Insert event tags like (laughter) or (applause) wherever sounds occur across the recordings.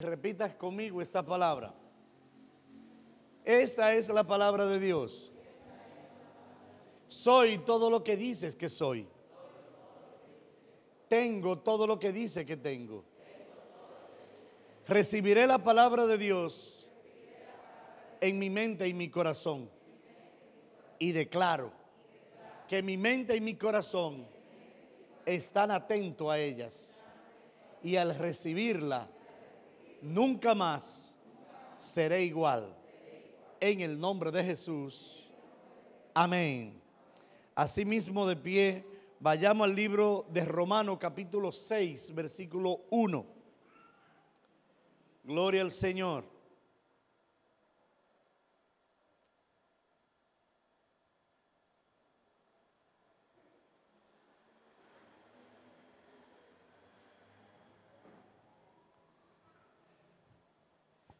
Repitas conmigo esta palabra. Esta es la palabra de Dios. Soy todo lo que dices que soy. Tengo todo lo que dice que tengo. Recibiré la palabra de Dios en mi mente y mi corazón. Y declaro que mi mente y mi corazón están atentos a ellas. Y al recibirla, nunca más seré igual. En el nombre de Jesús. Amén. Asimismo de pie, vayamos al libro de Romano capítulo 6, versículo 1. Gloria al Señor.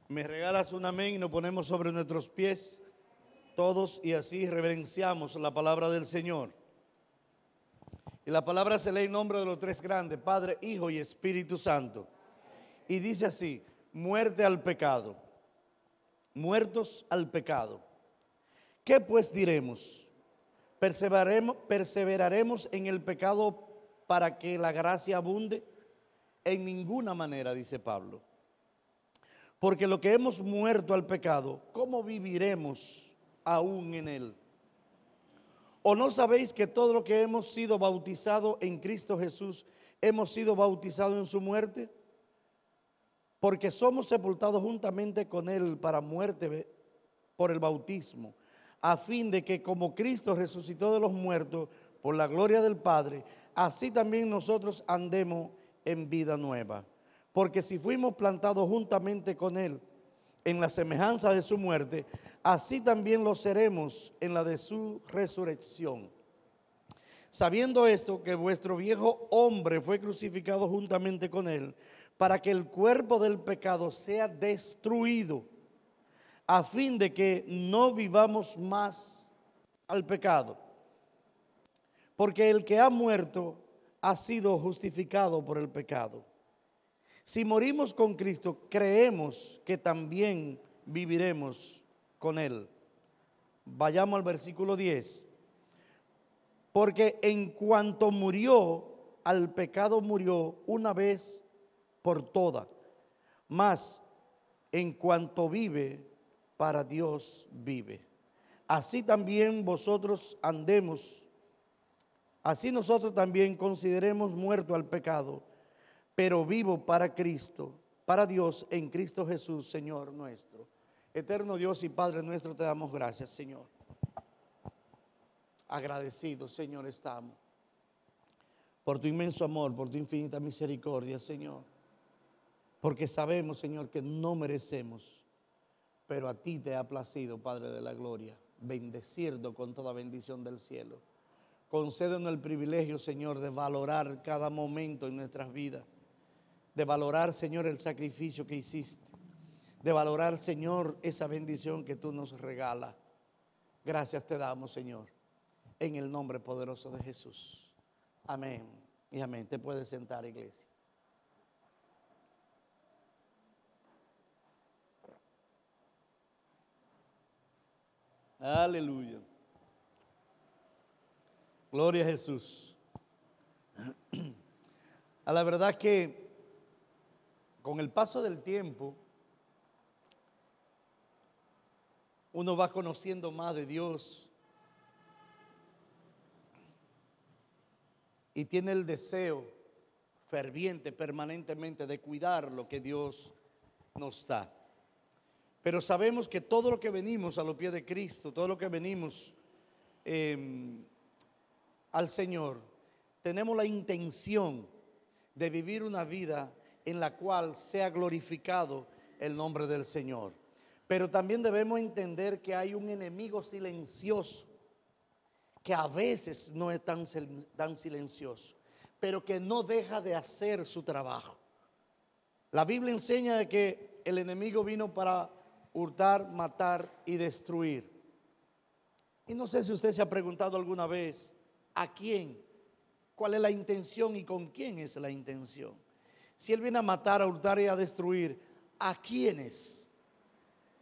Me regalas un amén y nos ponemos sobre nuestros pies todos y así reverenciamos la palabra del Señor. Y la palabra se lee en nombre de los tres grandes, Padre, Hijo y Espíritu Santo. Y dice así, muerte al pecado, muertos al pecado. ¿Qué pues diremos? ¿Perseveraremos, perseveraremos en el pecado para que la gracia abunde? En ninguna manera, dice Pablo. Porque lo que hemos muerto al pecado, ¿cómo viviremos aún en él? ¿O no sabéis que todo lo que hemos sido bautizado en Cristo Jesús, hemos sido bautizados en su muerte? Porque somos sepultados juntamente con él para muerte por el bautismo, a fin de que como Cristo resucitó de los muertos por la gloria del Padre, así también nosotros andemos en vida nueva. Porque si fuimos plantados juntamente con Él en la semejanza de su muerte, así también lo seremos en la de su resurrección. Sabiendo esto, que vuestro viejo hombre fue crucificado juntamente con Él, para que el cuerpo del pecado sea destruido, a fin de que no vivamos más al pecado. Porque el que ha muerto ha sido justificado por el pecado. Si morimos con Cristo, creemos que también viviremos con Él. Vayamos al versículo 10. Porque en cuanto murió, al pecado murió una vez por todas. Mas en cuanto vive, para Dios vive. Así también vosotros andemos, así nosotros también consideremos muerto al pecado pero vivo para Cristo, para Dios en Cristo Jesús, Señor nuestro. Eterno Dios y Padre nuestro, te damos gracias, Señor. Agradecidos, Señor, estamos por tu inmenso amor, por tu infinita misericordia, Señor. Porque sabemos, Señor, que no merecemos, pero a ti te ha placido, Padre de la Gloria, bendecirlo con toda bendición del cielo. Concédenos el privilegio, Señor, de valorar cada momento en nuestras vidas de valorar, Señor, el sacrificio que hiciste, de valorar, Señor, esa bendición que tú nos regalas. Gracias te damos, Señor, en el nombre poderoso de Jesús. Amén y amén. Te puedes sentar, iglesia. Aleluya. Gloria a Jesús. (clears throat) A la verdad que con el paso del tiempo, uno va conociendo más de Dios y tiene el deseo ferviente permanentemente de cuidar lo que Dios nos da. Pero sabemos que todo lo que venimos a los pies de Cristo, todo lo que venimos em, al Señor, tenemos la intención de vivir una vida en la cual sea glorificado el nombre del Señor. Pero también debemos entender que hay un enemigo silencioso, que a veces no es tan, tan silencioso, pero que no deja de hacer su trabajo. La Biblia enseña de que el enemigo vino para hurtar, matar y destruir. Y no sé si usted se ha preguntado alguna vez, ¿a quién? ¿Cuál es la intención y con quién es la intención? Si Él viene a matar, a hurtar y a destruir, ¿A quiénes?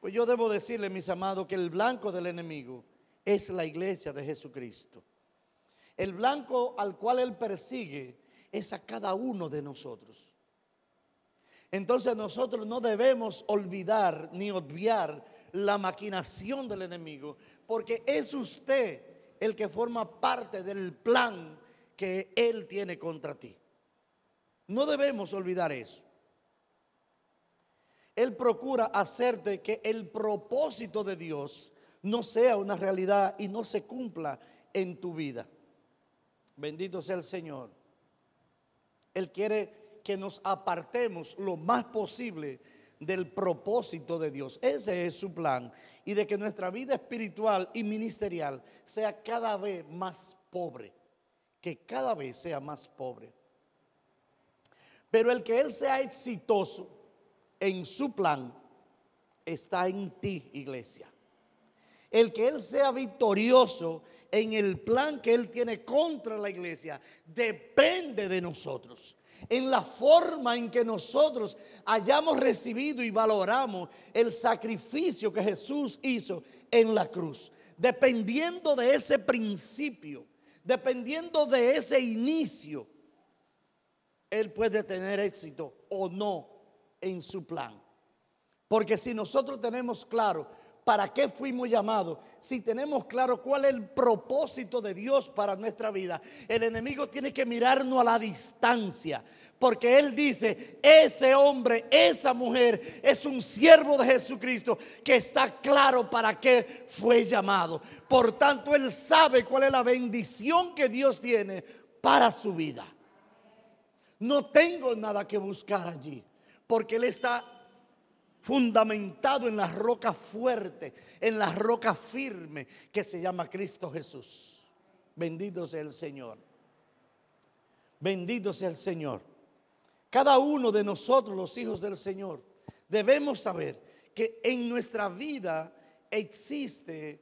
Pues yo debo decirle, mis amados, que el blanco del enemigo es la iglesia de Jesucristo. El blanco al cual él persigue es a cada uno de nosotros. Entonces nosotros no debemos olvidar ni obviar la maquinación del enemigo, porque es usted el que forma parte del plan que él tiene contra ti. No debemos olvidar eso. Él procura hacerte que el propósito de Dios no sea una realidad y no se cumpla en tu vida. Bendito sea el Señor. Él quiere que nos apartemos lo más posible del propósito de Dios. Ese es su plan. Y de que nuestra vida espiritual y ministerial sea cada vez más pobre. Que cada vez sea más pobre. Pero el que Él sea exitoso en su plan está en ti, iglesia. El que Él sea victorioso en el plan que Él tiene contra la iglesia depende de nosotros. En la forma en que nosotros hayamos recibido y valoramos el sacrificio que Jesús hizo en la cruz. Dependiendo de ese principio, dependiendo de ese inicio, Él puede tener éxito o no en su plan. Porque si nosotros tenemos claro para qué fuimos llamados, si tenemos claro cuál es el propósito de Dios para nuestra vida, el enemigo tiene que mirarnos a la distancia. Porque Él dice, ese hombre, esa mujer es un siervo de Jesucristo que está claro para qué fue llamado. Por tanto, Él sabe cuál es la bendición que Dios tiene para su vida. No tengo nada que buscar allí, porque Él está fundamentado en la roca fuerte, en la roca firme que se llama Cristo Jesús. Bendito sea el Señor. Bendito sea el Señor. Cada uno de nosotros, los hijos del Señor, debemos saber que en nuestra vida existe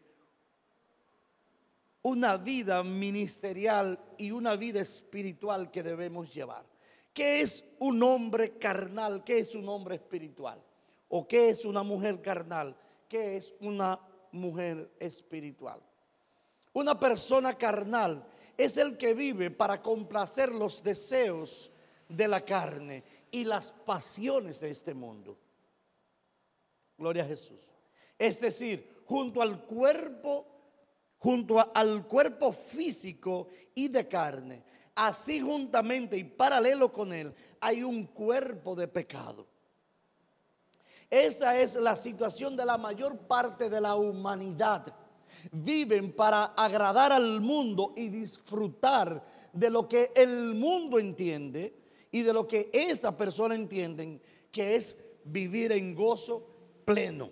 una vida ministerial y una vida espiritual que debemos llevar. ¿Qué es un hombre carnal? ¿Qué es un hombre espiritual? ¿O qué es una mujer carnal? ¿Qué es una mujer espiritual? Una persona carnal es el que vive para complacer los deseos de la carne y las pasiones de este mundo. Gloria a Jesús. Es decir, junto al cuerpo, junto al cuerpo físico y de carne, así juntamente y paralelo con él, hay un cuerpo de pecado. Esa es la situación de la mayor parte de la humanidad. Viven para agradar al mundo y disfrutar de lo que el mundo entiende y de lo que esta persona entienden, que es vivir en gozo pleno.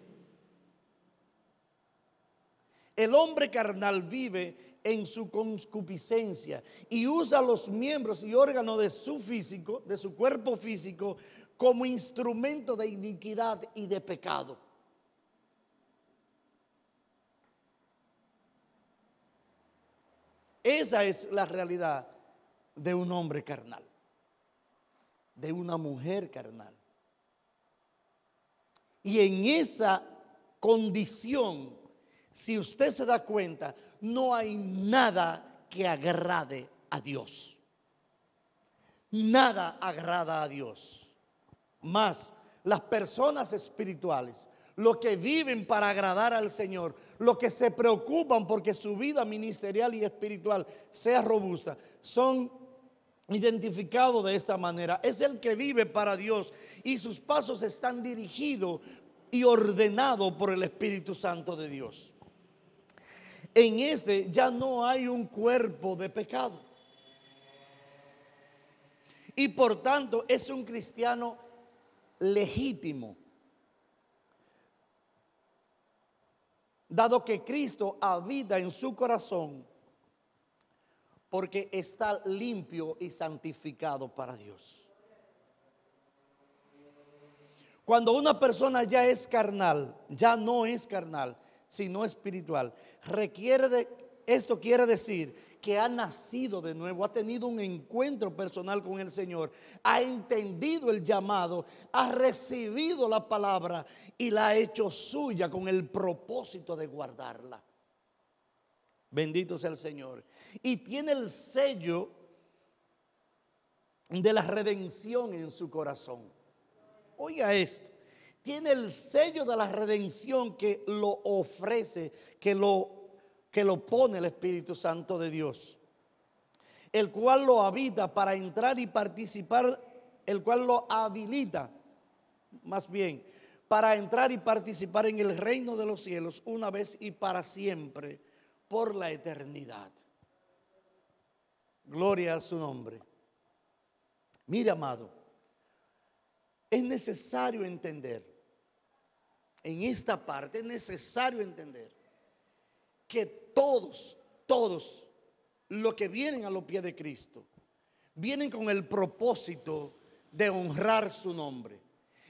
El hombre carnal vive en su concupiscencia y usa los miembros y órganos de su físico, de su cuerpo físico, como instrumento de iniquidad y de pecado. Esa es la realidad de un hombre carnal, de una mujer carnal. Y en esa condición, si usted se da cuenta, no hay nada que agrade a Dios. Nada agrada a Dios. Más las personas espirituales, los que viven para agradar al Señor, los que se preocupan porque su vida ministerial y espiritual sea robusta, son identificados de esta manera. Es el que vive para Dios y sus pasos están dirigidos y ordenados por el Espíritu Santo de Dios. En este ya no hay un cuerpo de pecado. Y por tanto es un cristiano legítimo. Dado que Cristo habita en su corazón, porque está limpio y santificado para Dios. Cuando una persona ya es carnal, ya no es carnal, sino espiritual, requiere de, esto quiere decir que ha nacido de nuevo, ha tenido un encuentro personal con el Señor, ha entendido el llamado, ha recibido la palabra y la ha hecho suya con el propósito de guardarla. Bendito sea el Señor. Y tiene el sello de la redención en su corazón. Oiga esto. Tiene el sello de la redención que lo ofrece, que lo que lo pone el Espíritu Santo de Dios, el cual lo habita para entrar y participar, el cual lo habilita, más bien, para entrar y participar en el reino de los cielos una vez y para siempre, por la eternidad. Gloria a su nombre. Mire, amado, es necesario entender, en esta parte es necesario entender que todos, todos los que vienen a los pies de Cristo, vienen con el propósito de honrar su nombre.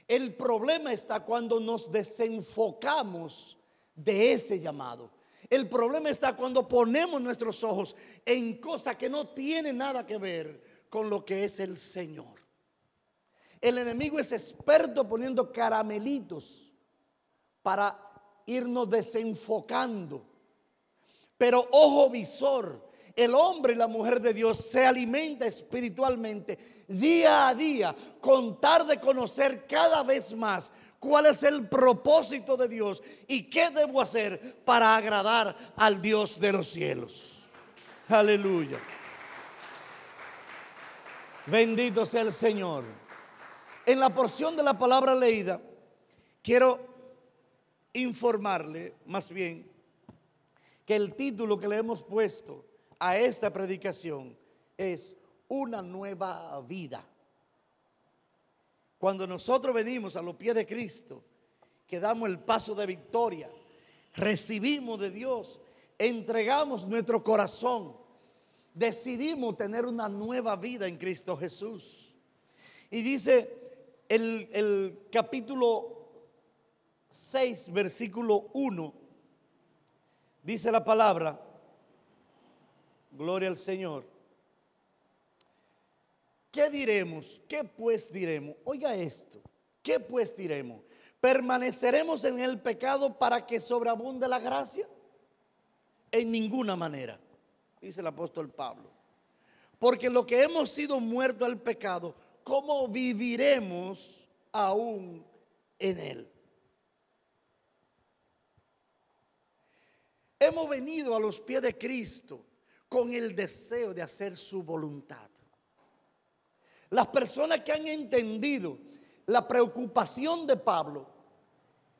El problema está cuando nos desenfocamos de ese llamado. El problema está cuando ponemos nuestros ojos en cosas que no tienen nada que ver con lo que es el Señor. El enemigo es experto poniendo caramelitos para irnos desenfocando pero ojo visor, el hombre y la mujer de Dios se alimenta espiritualmente día a día con tal de conocer cada vez más cuál es el propósito de Dios y qué debo hacer para agradar al Dios de los cielos. Aleluya. Bendito sea el Señor. En la porción de la palabra leída, quiero informarle más bien que el título que le hemos puesto a esta predicación es una nueva vida. Cuando nosotros venimos a los pies de Cristo, que damos el paso de victoria, recibimos de Dios, entregamos nuestro corazón, decidimos tener una nueva vida en Cristo Jesús. Y dice el, el capítulo 6, versículo 1 Dice la palabra, gloria al Señor. ¿Qué diremos? ¿Qué pues diremos? Oiga esto, ¿qué pues diremos? ¿Permaneceremos en el pecado para que sobreabunde la gracia? En ninguna manera, dice el apóstol Pablo. Porque lo que hemos sido muertos al pecado, ¿cómo viviremos aún en él? Hemos venido a los pies de Cristo con el deseo de hacer su voluntad. Las personas que han entendido la preocupación de Pablo,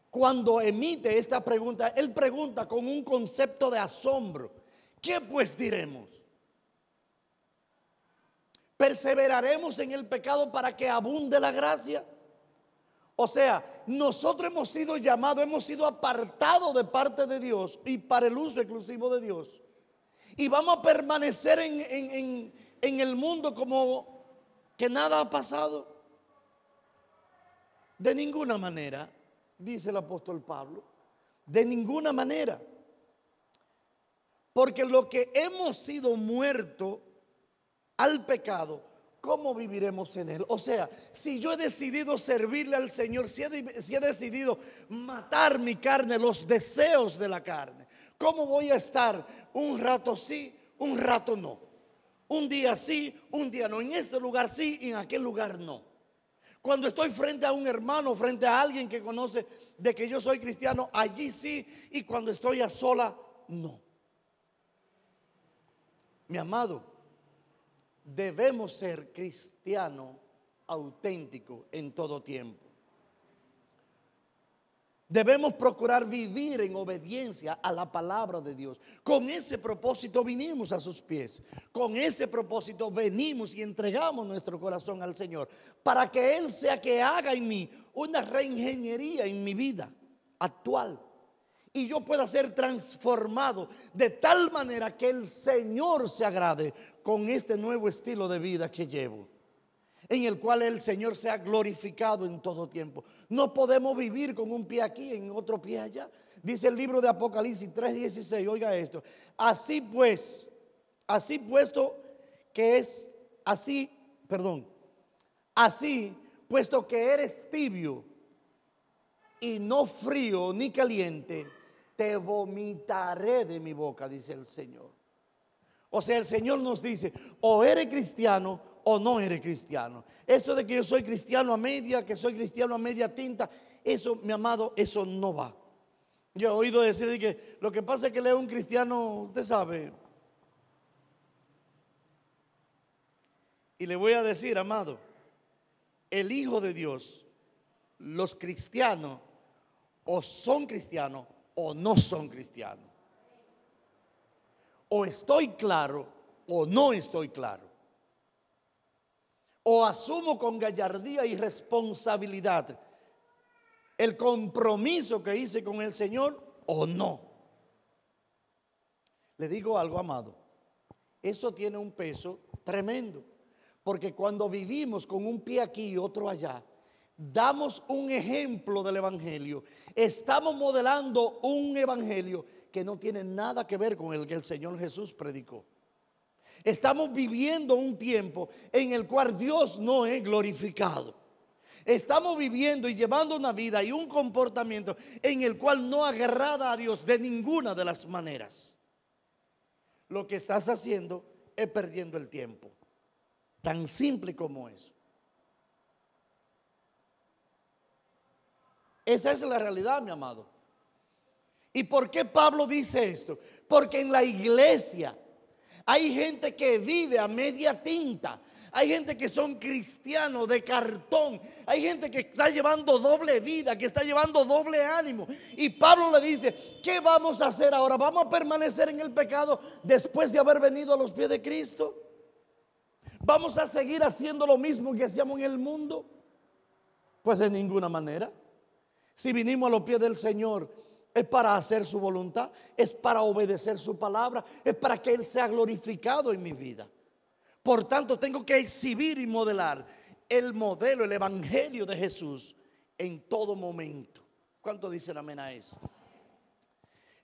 cuando emite esta pregunta, él pregunta con un concepto de asombro. ¿Qué pues diremos? ¿Perseveraremos en el pecado para que abunde la gracia? O sea, nosotros hemos sido llamados, hemos sido apartados de parte de Dios y para el uso exclusivo de Dios. Y vamos a permanecer en, en el mundo como que nada ha pasado. De ninguna manera, dice el apóstol Pablo, de ninguna manera. Porque lo que hemos sido muertos al pecado, ¿cómo viviremos en Él? O sea, si yo he decidido servirle al Señor, si he, decidido matar mi carne, los deseos de la carne, ¿cómo voy a estar un rato sí, un rato no? Un día sí, un día no. En este lugar sí en aquel lugar no. Cuando estoy frente a un hermano, frente a alguien que conoce de que yo soy cristiano, allí sí. Y cuando estoy a sola, no. Mi amado, debemos ser cristianos auténticos en todo tiempo. Debemos procurar vivir en obediencia a la palabra de Dios. Con ese propósito vinimos a sus pies. Con ese propósito venimos y entregamos nuestro corazón al Señor. Para que Él sea que haga en mí una reingeniería en mi vida actual. Y yo pueda ser transformado de tal manera que el Señor se agrade con este nuevo estilo de vida que llevo, en el cual el Señor sea glorificado en todo tiempo. No podemos vivir con un pie aquí, en otro pie allá. Dice el libro de Apocalipsis 3:16, oiga esto. Así pues, Así puesto que es así, perdón, así puesto que eres tibio y no frío ni caliente, te vomitaré de mi boca, dice el Señor. O sea, el Señor nos dice, o eres cristiano o no eres cristiano. Eso de que yo soy cristiano a media, que soy cristiano a media tinta, eso, mi amado, eso no va. Yo he oído decir que lo que pasa es que leo un cristiano, usted sabe. Y le voy a decir, amado, el Hijo de Dios, los cristianos, o son cristianos o no son cristianos. O estoy claro o no estoy claro. O asumo con gallardía y responsabilidad el compromiso que hice con el Señor o no. Le digo algo, amado. Eso tiene un peso tremendo. Porque cuando vivimos con un pie aquí y otro allá, damos un ejemplo del Evangelio. Estamos modelando un Evangelio que no tiene nada que ver con el que el Señor Jesús predicó. Estamos viviendo un tiempo en el cual Dios no es glorificado. Estamos viviendo y llevando una vida y un comportamiento en el cual no agrada a Dios de ninguna de las maneras. Lo que estás haciendo es perdiendo el tiempo. Tan simple como eso. Esa es la realidad, mi amado. ¿Y por qué Pablo dice esto? Porque en la iglesia hay gente que vive a media tinta. Hay gente que son cristianos de cartón. Hay gente que está llevando doble vida, que está llevando doble ánimo. Y Pablo le dice, ¿qué vamos a hacer ahora? ¿Vamos a permanecer en el pecado después de haber venido a los pies de Cristo? ¿Vamos a seguir haciendo lo mismo que hacíamos en el mundo? Pues de ninguna manera. Si vinimos a los pies del Señor, es para hacer su voluntad, es para obedecer su palabra, es para que Él sea glorificado en mi vida. Por tanto, tengo que exhibir y modelar el modelo, el evangelio de Jesús en todo momento. ¿Cuánto dicen amén a eso?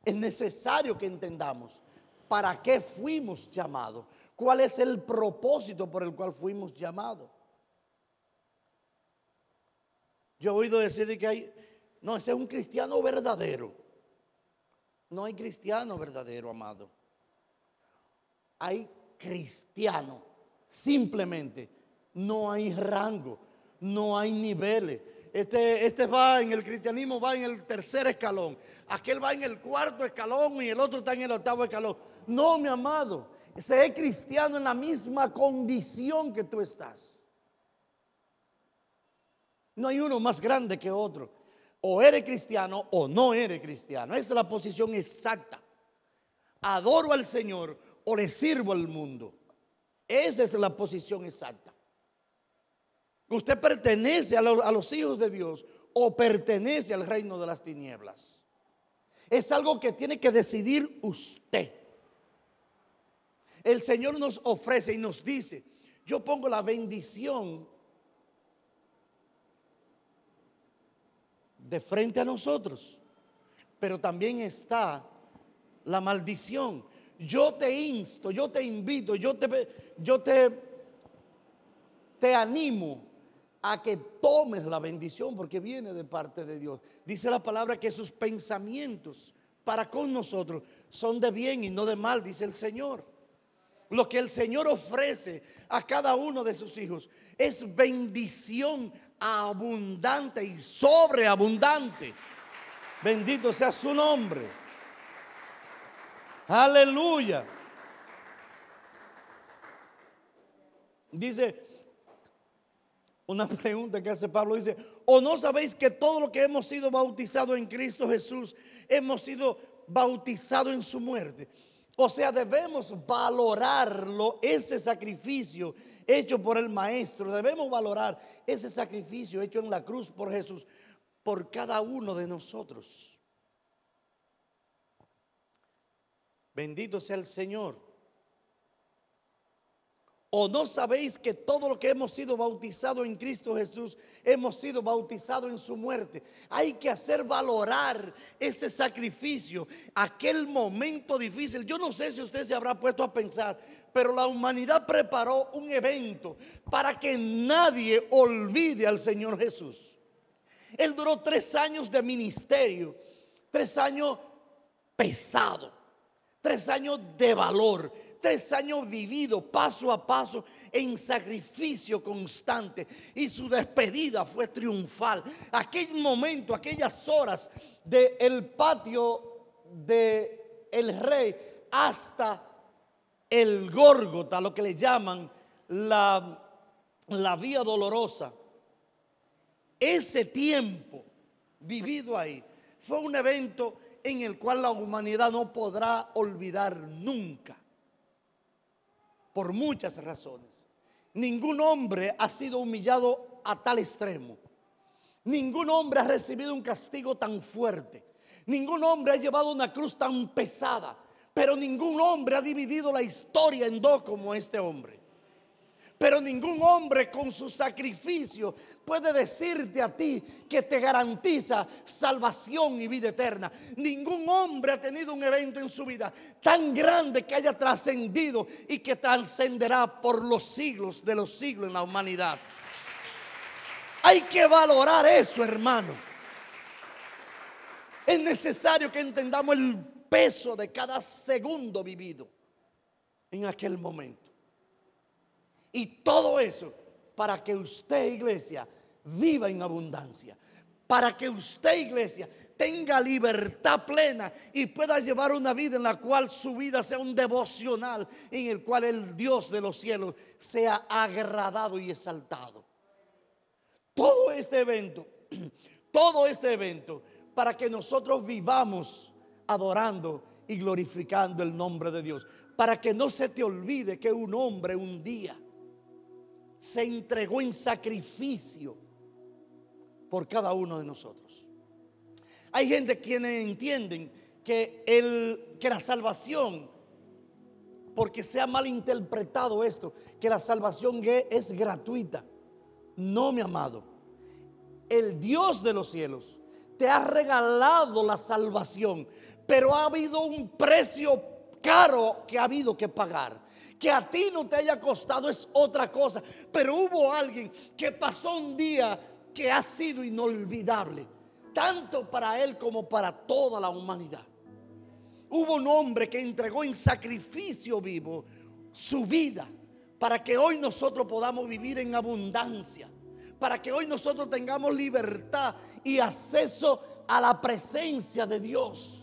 Es necesario que entendamos para qué fuimos llamados. ¿Cuál es el propósito por el cual fuimos llamados? Yo he oído decir que hay, no, ese es un cristiano verdadero. No hay cristiano verdadero, amado. Hay cristiano. Simplemente no hay rango, no hay niveles. Este, este va en el cristianismo, va en el tercer escalón. Aquel va en el cuarto escalón y el otro está en el octavo escalón. No, mi amado. Ese cristiano en la misma condición que tú estás. No hay uno más grande que otro. O eres cristiano o no eres cristiano. Esa es la posición exacta. Adoro al Señor o le sirvo al mundo. Esa es la posición exacta. Usted pertenece a, a los hijos de Dios o pertenece al reino de las tinieblas. Es algo que tiene que decidir usted el Señor nos ofrece y nos dice, yo pongo la bendición de frente a nosotros, pero también está la maldición. Yo te insto, yo te invito, yo te, yo te, te animo a que tomes la bendición porque viene de parte de Dios. Dice la palabra que sus pensamientos para con nosotros son de bien y no de mal, dice el Señor lo que el Señor ofrece a cada uno de sus hijos es bendición abundante y sobreabundante. Bendito sea su nombre. Aleluya. Dice una (laughs) pregunta que hace Pablo, dice, ¿o no sabéis que todo lo que hemos sido bautizados en Cristo Jesús, hemos sido bautizados en su muerte? O sea, debemos valorarlo, ese sacrificio hecho por el Maestro. Debemos valorar ese sacrificio hecho en la cruz por Jesús, por cada uno de nosotros. Bendito sea el Señor. ¿O no sabéis que todo lo que hemos sido bautizados en Cristo Jesús, hemos sido bautizados en su muerte? Hay que hacer valorar ese sacrificio, aquel momento difícil. Yo no sé si usted se habrá puesto a pensar, pero la humanidad preparó un evento para que nadie olvide al Señor Jesús. Él duró tres años de ministerio, tres años pesado, tres años de valor tres años vivido paso a paso en sacrificio constante y su despedida fue triunfal. Aquel momento, aquellas horas del patio del el rey hasta el Górgota, lo que le llaman la, la vía dolorosa. Ese tiempo vivido ahí fue un evento en el cual la humanidad no podrá olvidar nunca por muchas razones. Ningún hombre ha sido humillado a tal extremo. Ningún hombre ha recibido un castigo tan fuerte. Ningún hombre ha llevado una cruz tan pesada. Pero ningún hombre ha dividido la historia en dos como este hombre. Pero ningún hombre con su sacrificio puede decirte a ti que te garantiza salvación y vida eterna. Ningún hombre ha tenido un evento en su vida tan grande que haya trascendido y que trascenderá por los siglos de los siglos en la humanidad. Hay que valorar eso, hermano. Es necesario que entendamos el peso de cada segundo vivido en aquel momento. Y todo eso para que usted, iglesia, viva en abundancia. Para que usted, iglesia, tenga libertad plena y pueda llevar una vida en la cual su vida sea un devocional, en el cual el Dios de los cielos sea agradado y exaltado. Todo este evento, (clears throat) todo este evento, para que nosotros vivamos adorando y glorificando el nombre de Dios. Para que no se te olvide que un hombre un día se entregó en sacrificio por cada uno de nosotros. Hay gente quienes entienden que, el, que la salvación, porque se ha malinterpretado esto, que la salvación es gratuita. No, mi amado. El Dios de los cielos te ha regalado la salvación, pero ha habido un precio caro que ha habido que pagar. Que a ti no te haya costado es otra cosa. Pero hubo alguien que pasó un día que ha sido inolvidable, tanto para él como para toda la humanidad. Hubo un hombre que entregó en sacrificio vivo su vida para que hoy nosotros podamos vivir en abundancia, para que hoy nosotros tengamos libertad y acceso a la presencia de Dios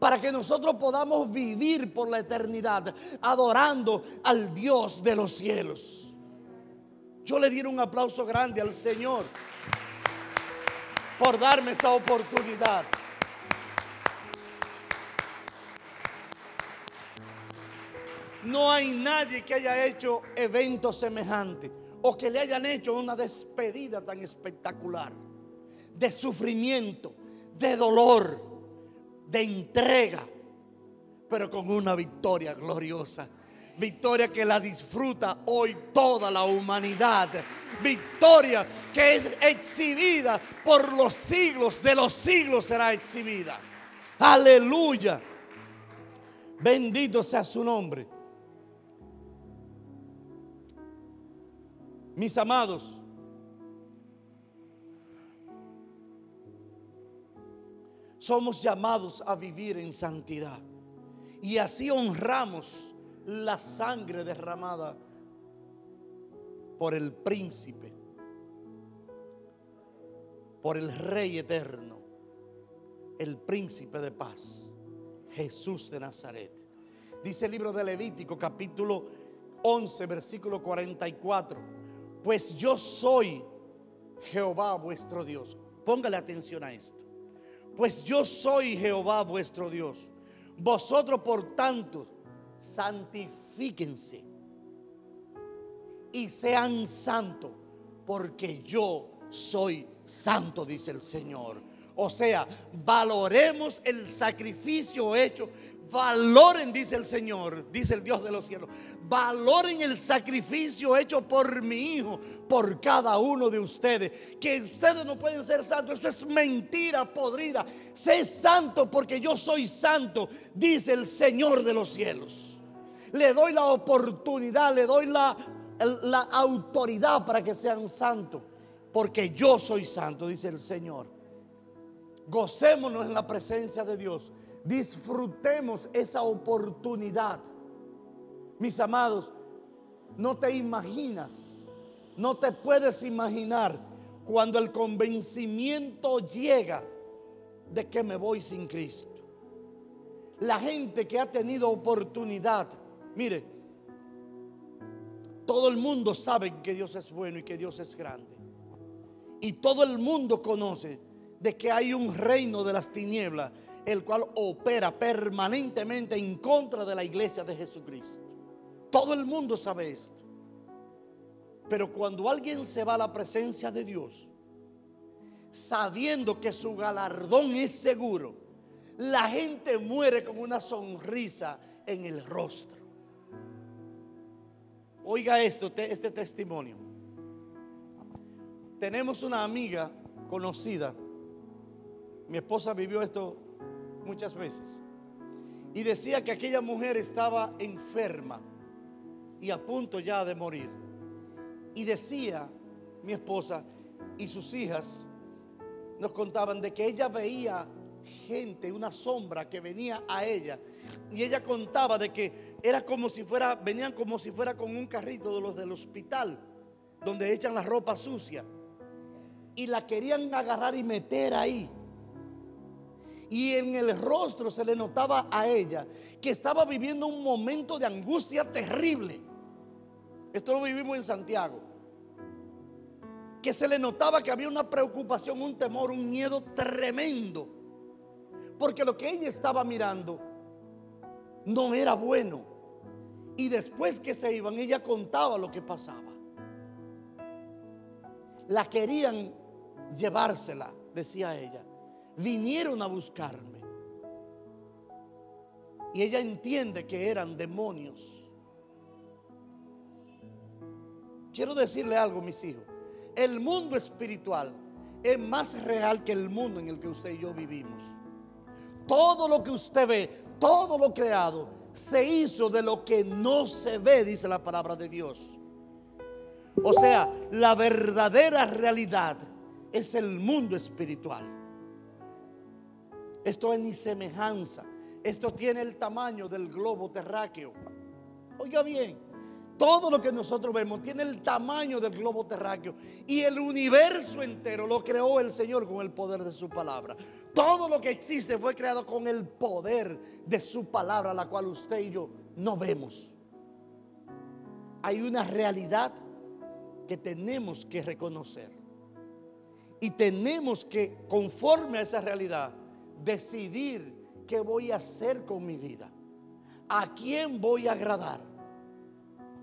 para que nosotros podamos vivir por la eternidad adorando al Dios de los cielos. Yo le diera un aplauso grande al Señor por darme esa oportunidad. No hay nadie que haya hecho eventos semejantes o que le hayan hecho una despedida tan espectacular de sufrimiento, de dolor de entrega, pero con una victoria gloriosa. Victoria que la disfruta hoy toda la humanidad. Victoria que es exhibida por los siglos, de los siglos será exhibida. Aleluya. Bendito sea su nombre. Mis amados, somos llamados a vivir en santidad. Y así honramos la sangre derramada por el príncipe, por el rey eterno, el príncipe de paz, Jesús de Nazaret. Dice el libro de Levítico capítulo 11, versículo 44. Pues yo soy Jehová vuestro Dios. Póngale atención a esto pues yo soy Jehová vuestro Dios. Vosotros, por tanto, santifíquense y sean santos, porque yo soy santo, dice el Señor. O sea, valoremos el sacrificio hecho. Valoren, dice el Señor, dice el Dios de los cielos. Valoren el sacrificio hecho por mi Hijo, por cada uno de ustedes. Que ustedes no pueden ser santos. Eso es mentira podrida. Sé santo porque yo soy santo, dice el Señor de los cielos. Le doy la oportunidad, le doy la, la autoridad para que sean santos. Porque yo soy santo, dice el Señor. Gocémonos en la presencia de Dios. Disfrutemos esa oportunidad. Mis amados, no te imaginas, no te puedes imaginar cuando el convencimiento llega de que me voy sin Cristo. La gente que ha tenido oportunidad, mire, todo el mundo sabe que Dios es bueno y que Dios es grande. Y todo el mundo conoce de que hay un reino de las tinieblas, el cual opera permanentemente en contra de la iglesia de Jesucristo. Todo el mundo sabe esto. Pero cuando alguien se va a la presencia de Dios, sabiendo que su galardón es seguro, la gente muere con una sonrisa en el rostro. Oiga esto, este testimonio. Tenemos una amiga conocida mi esposa vivió esto muchas veces. Y decía que aquella mujer estaba enferma y a punto ya de morir. Y decía mi esposa y sus hijas nos contaban de que ella veía gente, una sombra que venía a ella. Y ella contaba de que era como si fuera, venían como si fuera con un carrito de los del hospital, donde echan la ropa sucia. Y la querían agarrar y meter ahí y en el rostro se le notaba a ella que estaba viviendo un momento de angustia terrible. Esto lo vivimos en Santiago. Que se le notaba que había una preocupación, un temor, un miedo tremendo. Porque lo que ella estaba mirando no era bueno. Y después que se iban, ella contaba lo que pasaba. La querían llevársela, decía ella vinieron a buscarme. Y ella entiende que eran demonios. Quiero decirle algo, mis hijos. El mundo espiritual es más real que el mundo en el que usted y yo vivimos. Todo lo que usted ve, todo lo creado, se hizo de lo que no se ve, dice la palabra de Dios. O sea, la verdadera realidad es el mundo espiritual. Esto es ni semejanza. Esto tiene el tamaño del globo terráqueo. Oiga bien, todo lo que nosotros vemos tiene el tamaño del globo terráqueo. Y el universo entero lo creó el Señor con el poder de su palabra. Todo lo que existe fue creado con el poder de su palabra, la cual usted y yo no vemos. Hay una realidad que tenemos que reconocer. Y tenemos que, conforme a esa realidad, decidir qué voy a hacer con mi vida. ¿A quién voy a agradar?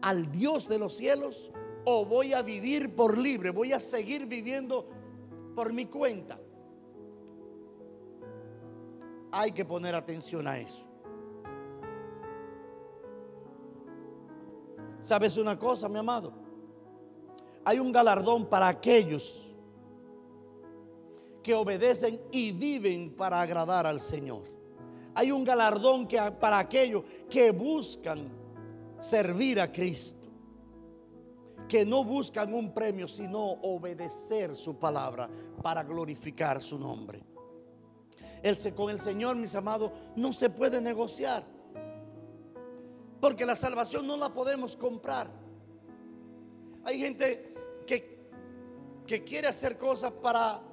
¿Al Dios de los cielos? ¿O voy a vivir por libre? ¿Voy a seguir viviendo por mi cuenta? Hay que poner atención a eso. ¿Sabes una cosa, mi amado? Hay un galardón para aquellos que obedecen y viven para agradar al Señor. Hay un galardón que, para aquellos que buscan servir a Cristo, que no buscan un premio, sino obedecer su palabra para glorificar su nombre. El, con el Señor, mis amados, no se puede negociar. Porque la salvación no la podemos comprar. Hay gente que, que quiere hacer cosas para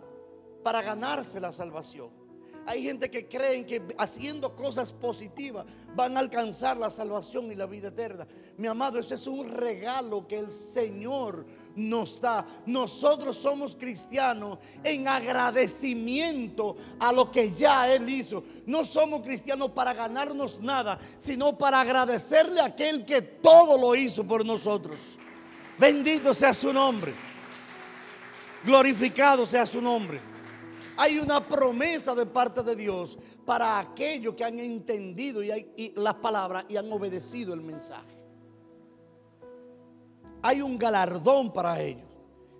para ganarse la salvación. Hay gente que creen que haciendo cosas positivas van a alcanzar la salvación y la vida eterna. Mi amado, ese es un regalo que el Señor nos da. Nosotros somos cristianos en agradecimiento a lo que ya Él hizo. No somos cristianos para ganarnos nada, sino para agradecerle a aquel que todo lo hizo por nosotros. Bendito sea su nombre. Glorificado sea su nombre. Hay una promesa de parte de Dios para aquellos que han entendido y, hay, y las palabras y han obedecido el mensaje. Hay un galardón para ellos.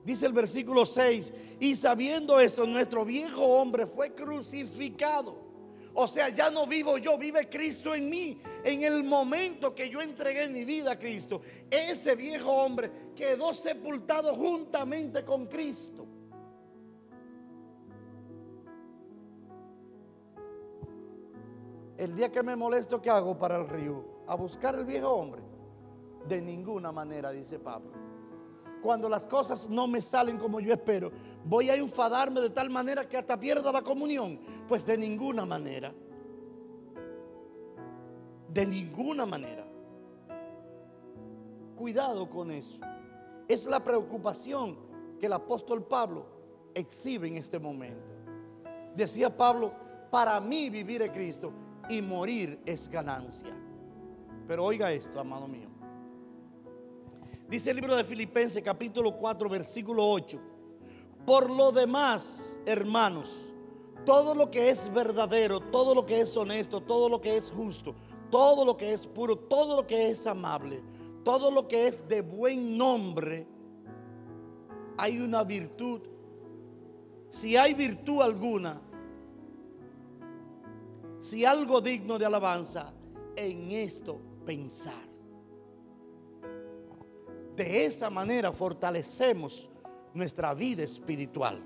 Dice el versículo 6, y sabiendo esto, nuestro viejo hombre fue crucificado. O sea, ya no vivo yo, vive Cristo en mí. En el momento que yo entregué mi vida a Cristo, ese viejo hombre quedó sepultado juntamente con Cristo. El día que me molesto, ¿qué hago para el río? A buscar el viejo hombre. De ninguna manera, dice Pablo. Cuando las cosas no me salen como yo espero, voy a enfadarme de tal manera que hasta pierda la comunión. Pues de ninguna manera. De ninguna manera. Cuidado con eso. Es la preocupación que el apóstol Pablo exhibe en este momento. Decía Pablo, para mí vivir es Cristo y morir es ganancia. Pero oiga esto, amado mío. Dice el libro de Filipenses capítulo 4 versículo 8. Por lo demás, hermanos, todo lo que es verdadero, todo lo que es honesto, todo lo que es justo, todo lo que es puro, todo lo que es amable, todo lo que es de buen nombre, hay una virtud. Si hay virtud alguna, si algo digno de alabanza, en esto pensar. De esa manera fortalecemos nuestra vida espiritual.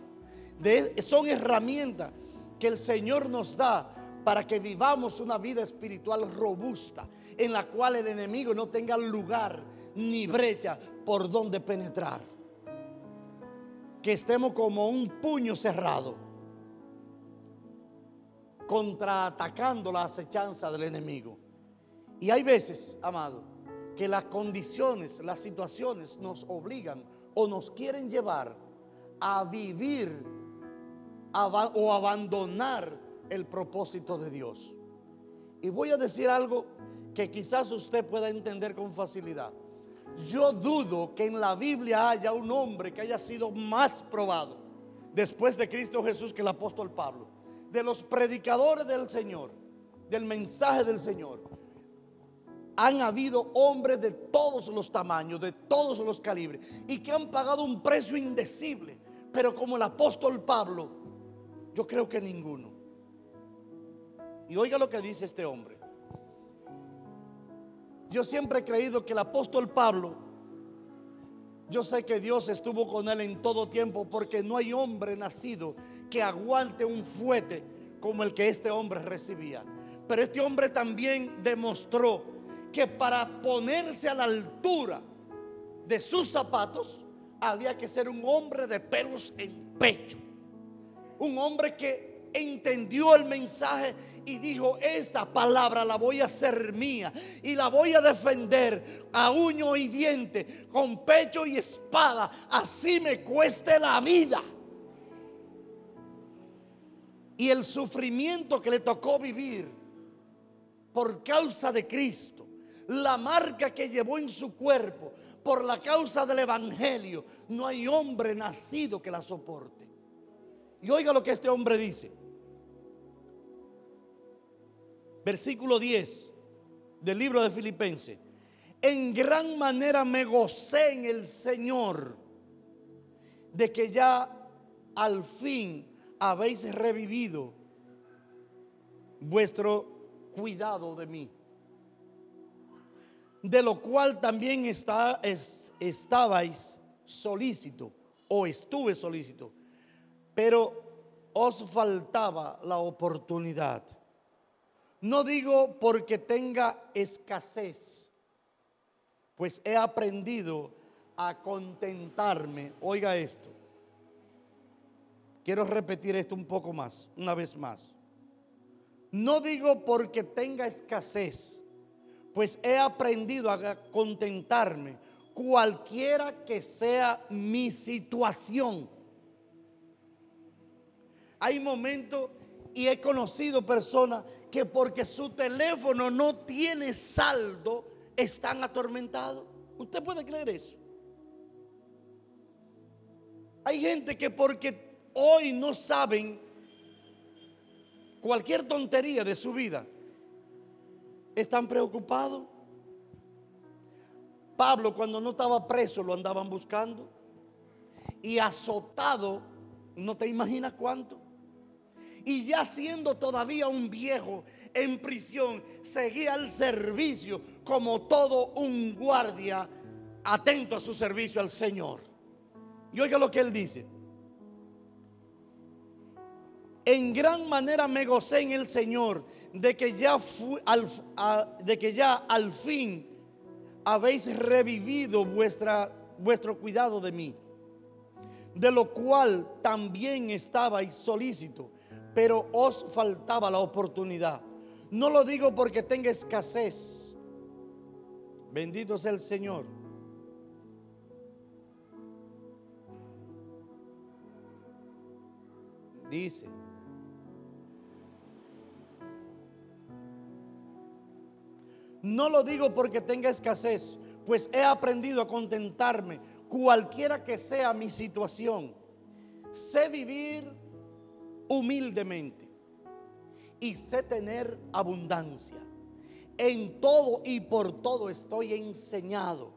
son herramientas que el Señor nos da para que vivamos una vida espiritual robusta, en la cual el enemigo no tenga lugar ni brecha por donde penetrar. Que estemos como un puño cerrado contraatacando la acechanza del enemigo. Y hay veces, amado, que las condiciones, las situaciones nos obligan o nos quieren llevar a vivir o abandonar el propósito de Dios. Y voy a decir algo que quizás usted pueda entender con facilidad. Yo dudo que en la Biblia haya un hombre que haya sido más probado después de Cristo Jesús que el apóstol Pablo de los predicadores del Señor, del mensaje del Señor, han habido hombres de todos los tamaños, de todos los calibres, y que han pagado un precio indecible. Pero como el apóstol Pablo, yo creo que ninguno. Y oiga lo que dice este hombre. Yo siempre he creído que el apóstol Pablo, yo sé que Dios estuvo con él en todo tiempo, porque no hay hombre nacido que aguante un fuete como el que este hombre recibía. Pero este hombre también demostró que para ponerse a la altura de sus zapatos había que ser un hombre de pelos en pecho. Un hombre que entendió el mensaje y dijo, esta palabra la voy a hacer mía y la voy a defender a uño y diente, con pecho y espada, así me cueste la vida y el sufrimiento que le tocó vivir por causa de Cristo, la marca que llevó en su cuerpo por la causa del Evangelio, no hay hombre nacido que la soporte. Y oiga lo que este hombre dice. Versículo 10 del libro de Filipenses. En gran manera me gocé en el Señor de que ya al fin habéis revivido vuestro cuidado de mí. De lo cual también está, estabais solícito o estuve solícito, pero os faltaba la oportunidad. No digo porque tenga escasez, pues he aprendido a contentarme. Oiga esto Quiero repetir esto un poco más, una vez más. No digo porque tenga escasez, pues he aprendido a contentarme cualquiera que sea mi situación. Hay momentos y he conocido personas que porque su teléfono no tiene saldo están atormentados. ¿Usted puede creer eso? Hay gente que porque hoy no saben cualquier tontería de su vida, están preocupados. Pablo cuando no estaba preso lo andaban buscando y azotado, no te imaginas cuánto. Y ya siendo todavía un viejo en prisión, seguía al servicio como todo un guardia atento a su servicio al Señor. Y oiga lo que él dice. En gran manera me gocé en el Señor de que ya, al, de que ya al fin habéis revivido vuestro cuidado de mí, de lo cual también estabais solícito, pero os faltaba la oportunidad. No lo digo porque tenga escasez. Bendito sea el Señor. Dice, No lo digo porque tenga escasez, pues he aprendido a contentarme cualquiera que sea mi situación. Sé vivir humildemente y sé tener abundancia. En todo y por todo estoy enseñado.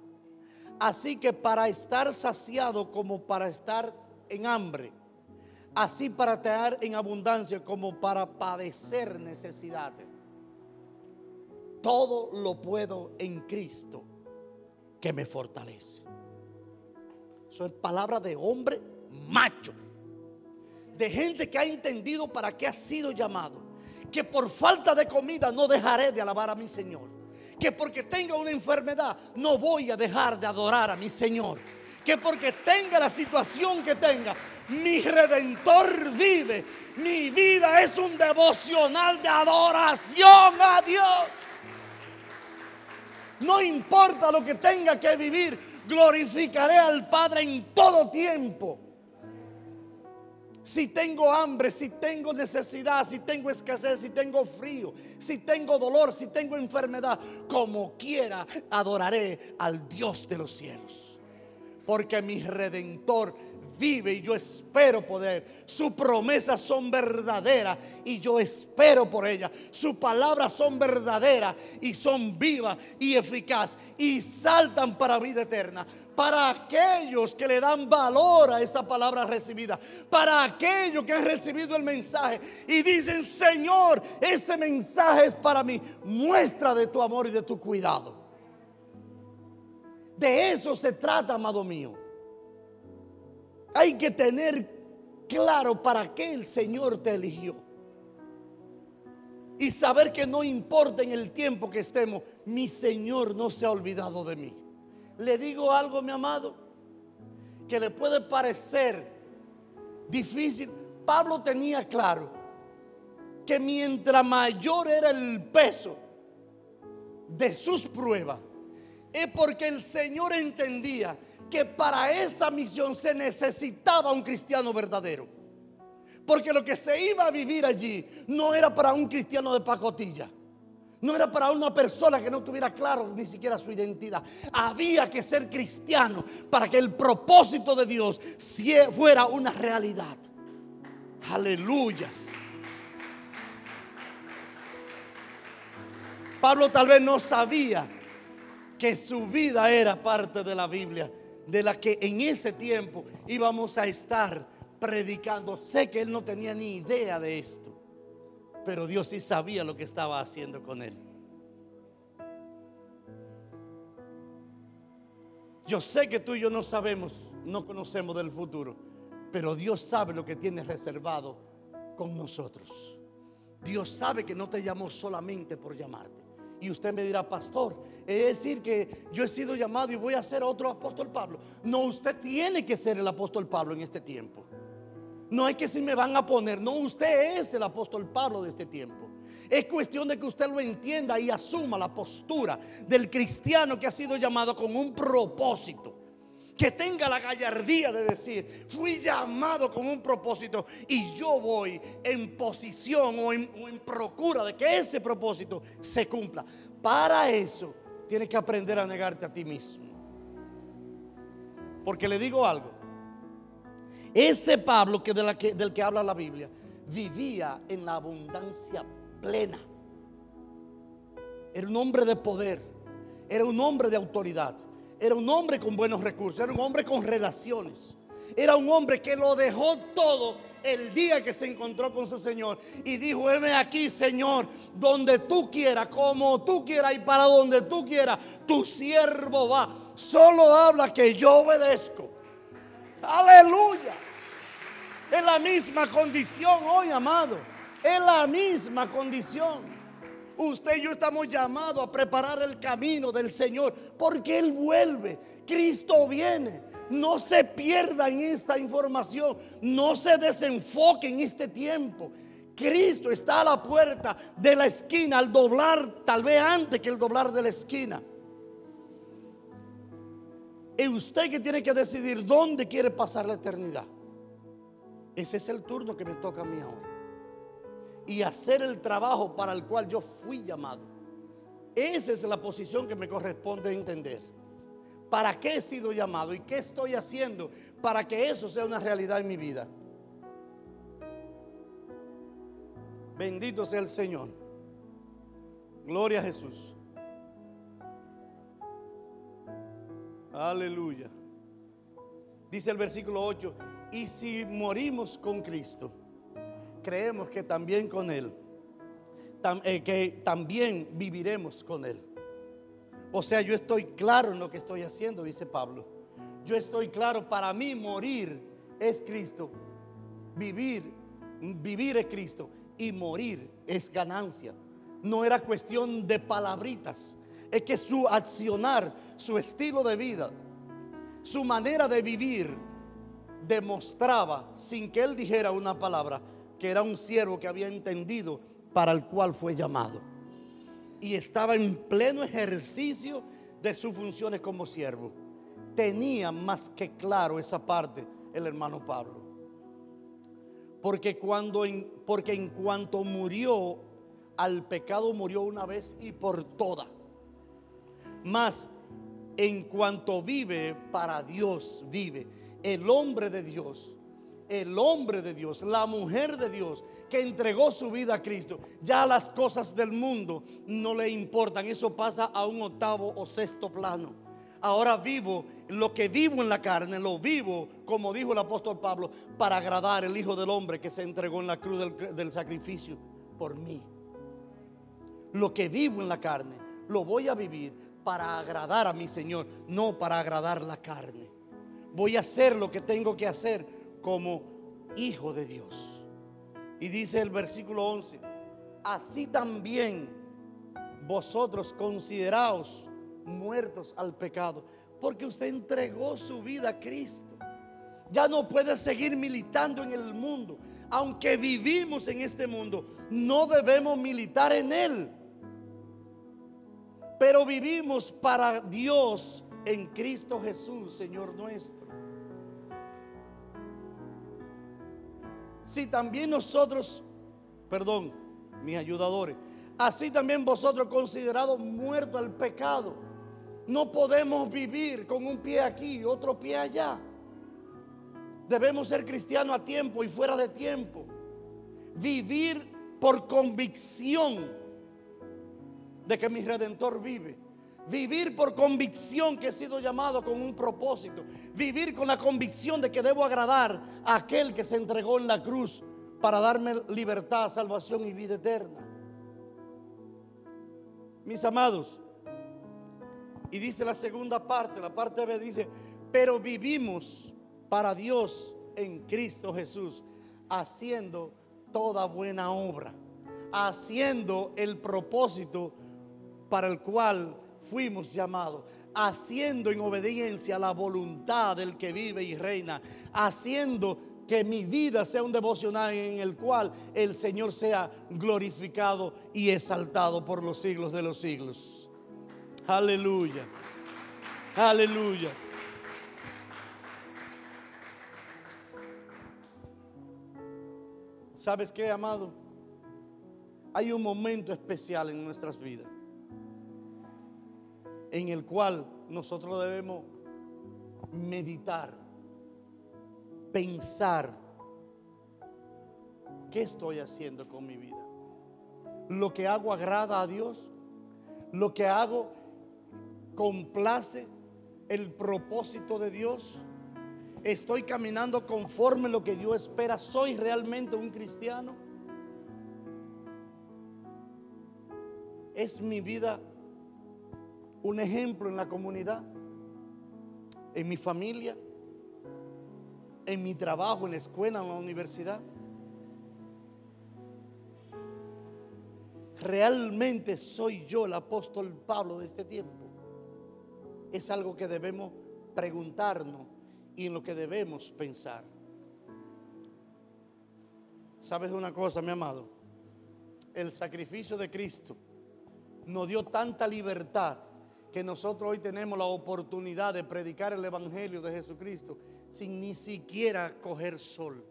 Así que para estar saciado como para estar en hambre, así para tener en abundancia como para padecer necesidades todo lo puedo en Cristo que me fortalece. Eso es palabra de hombre macho, de gente que ha entendido para qué ha sido llamado. Que por falta de comida no dejaré de alabar a mi Señor. Que porque tenga una enfermedad no voy a dejar de adorar a mi Señor. Que porque tenga la situación que tenga, mi redentor vive. Mi vida es un devocional de adoración a Dios. No importa lo que tenga que vivir, glorificaré al Padre en todo tiempo. Si tengo hambre, si tengo necesidad, si tengo escasez, si tengo frío, si tengo dolor, si tengo enfermedad, como quiera, adoraré al Dios de los cielos. Porque mi redentor vive y yo espero poder. Sus promesas son verdaderas y yo espero por ellas. Sus palabras son verdaderas y son vivas y eficaz y saltan para vida eterna. Para aquellos que le dan valor a esa palabra recibida. Para aquellos que han recibido el mensaje y dicen, Señor, ese mensaje es para mí. Muestra de tu amor y de tu cuidado. De eso se trata, amado mío. Hay que tener claro para qué el Señor te eligió. Y saber que no importa en el tiempo que estemos, mi Señor no se ha olvidado de mí. Le digo algo, mi amado, que le puede parecer difícil. Pablo tenía claro que mientras mayor era el peso de sus pruebas, es porque el Señor entendía que para esa misión se necesitaba un cristiano verdadero. Porque lo que se iba a vivir allí no era para un cristiano de pacotilla. No era para una persona que no tuviera claro ni siquiera su identidad. Había que ser cristiano para que el propósito de Dios fuera una realidad. Aleluya. Pablo tal vez no sabía que su vida era parte de la Biblia de la que en ese tiempo íbamos a estar predicando. Sé que él no tenía ni idea de esto, pero Dios sí sabía lo que estaba haciendo con él. Yo sé que tú y yo no sabemos, no conocemos del futuro, pero Dios sabe lo que tiene reservado con nosotros. Dios sabe que no te llamó solamente por llamarte. Y usted me dirá, pastor, es decir que yo he sido llamado y voy a ser otro apóstol Pablo. No, usted tiene que ser el apóstol Pablo en este tiempo. No hay que si me van a poner, no, usted es el apóstol Pablo de este tiempo. Es cuestión de que usted lo entienda y asuma la postura del cristiano que ha sido llamado con un propósito que tenga la gallardía de decir, fui llamado con un propósito y yo voy en posición o en, procura de que ese propósito se cumpla. Para eso tienes que aprender a negarte a ti mismo. Porque le digo algo, ese Pablo que, de la que del que habla la Biblia vivía en la abundancia plena. Era un hombre de poder, era un hombre de autoridad, era un hombre con buenos recursos, era un hombre con relaciones, era un hombre que lo dejó todo el día que se encontró con su Señor y dijo, heme aquí, Señor, donde tú quieras, como tú quieras y para donde tú quieras, tu siervo va. Solo habla que yo obedezco. Aleluya. Es la misma condición hoy, amado. Es la misma condición. Usted y yo estamos llamados a preparar el camino del Señor porque Él vuelve. Cristo viene. No se pierda en esta información. No se desenfoque en este tiempo. Cristo está a la puerta de la esquina al doblar, tal vez antes que el doblar de la esquina. Es usted que tiene que decidir dónde quiere pasar la eternidad. Ese es el turno que me toca a mí ahora. Y hacer el trabajo para el cual yo fui llamado. Esa es la posición que me corresponde entender. ¿Para qué he sido llamado y qué estoy haciendo para que eso sea una realidad en mi vida? Bendito sea el Señor. Gloria a Jesús. Aleluya. Dice el versículo 8, y si morimos con Cristo, creemos que también con Él, eh, que también viviremos con Él. O sea, yo estoy claro en lo que estoy haciendo, dice Pablo. Yo estoy claro, para mí morir es Cristo. Vivir, vivir es Cristo. Y morir es ganancia. No era cuestión de palabritas. Es que su accionar, su estilo de vida, su manera de vivir demostraba, sin que él dijera una palabra, que era un siervo que había entendido para el cual fue llamado y estaba en pleno ejercicio de sus funciones como siervo. Tenía más que claro esa parte el hermano Pablo. Porque cuando en, porque en cuanto murió al pecado murió una vez y por toda. Más en cuanto vive para Dios vive. El hombre de Dios, el hombre de Dios, la mujer de Dios que entregó su vida a Cristo, ya las cosas del mundo no le importan. Eso pasa a un octavo o sexto plano. Ahora vivo, lo que vivo en la carne, lo vivo, como dijo el apóstol Pablo, para agradar al Hijo del Hombre que se entregó en la cruz del, del sacrificio por mí. Lo que vivo en la carne, lo voy a vivir para agradar a mi Señor, no para agradar la carne. Voy a hacer lo que tengo que hacer como hijo de Dios. Y dice el versículo 11, así también vosotros consideraos muertos al pecado, porque usted entregó su vida a Cristo. Ya no puede seguir militando en el mundo. Aunque vivimos en este mundo, no debemos militar en él. Pero vivimos para Dios en Cristo Jesús, Señor nuestro. Si también nosotros, perdón, mis ayudadores, así también vosotros considerados muertos al pecado, no podemos vivir con un pie aquí y otro pie allá. Debemos ser cristianos a tiempo y fuera de tiempo. Vivir por convicción de que mi redentor vive Vivir por convicción que he sido llamado con un propósito. Vivir con la convicción de que debo agradar a aquel que se entregó en la cruz para darme libertad, salvación y vida eterna. Mis amados, y dice la segunda parte, la parte B dice, pero vivimos para Dios en Cristo Jesús, haciendo toda buena obra, haciendo el propósito para el cual fuimos llamados, haciendo en obediencia la voluntad del que vive y reina, haciendo que mi vida sea un devocional en el cual el Señor sea glorificado y exaltado por los siglos de los siglos. Aleluya. Aleluya. ¿Sabes qué, amado? Hay un momento especial en nuestras vidas en el cual nosotros debemos meditar, pensar, ¿qué estoy haciendo con mi vida? ¿Lo que hago agrada a Dios? ¿Lo que hago complace el propósito de Dios? ¿Estoy caminando conforme lo que Dios espera? ¿Soy realmente un cristiano? ¿Es mi vida un ejemplo en la comunidad? ¿En mi familia? ¿En mi trabajo, en la escuela, en la universidad? ¿Realmente soy yo el apóstol Pablo de este tiempo? Es algo que debemos preguntarnos y en lo que debemos pensar. ¿Sabes una cosa, mi amado? El sacrificio de Cristo nos dio tanta libertad que nosotros hoy tenemos la oportunidad de predicar el Evangelio de Jesucristo sin ni siquiera coger sol,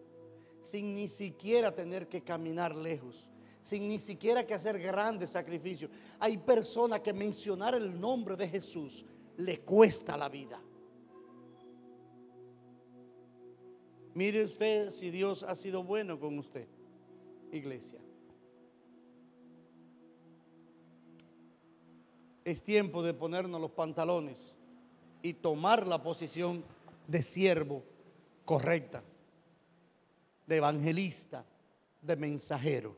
sin ni siquiera tener que caminar lejos, sin ni siquiera que hacer grandes sacrificios. Hay personas que mencionar el nombre de Jesús le cuesta la vida. Mire usted si Dios ha sido bueno con usted, iglesia. Es tiempo de ponernos los pantalones y tomar la posición de siervo correcta, de evangelista, de mensajero.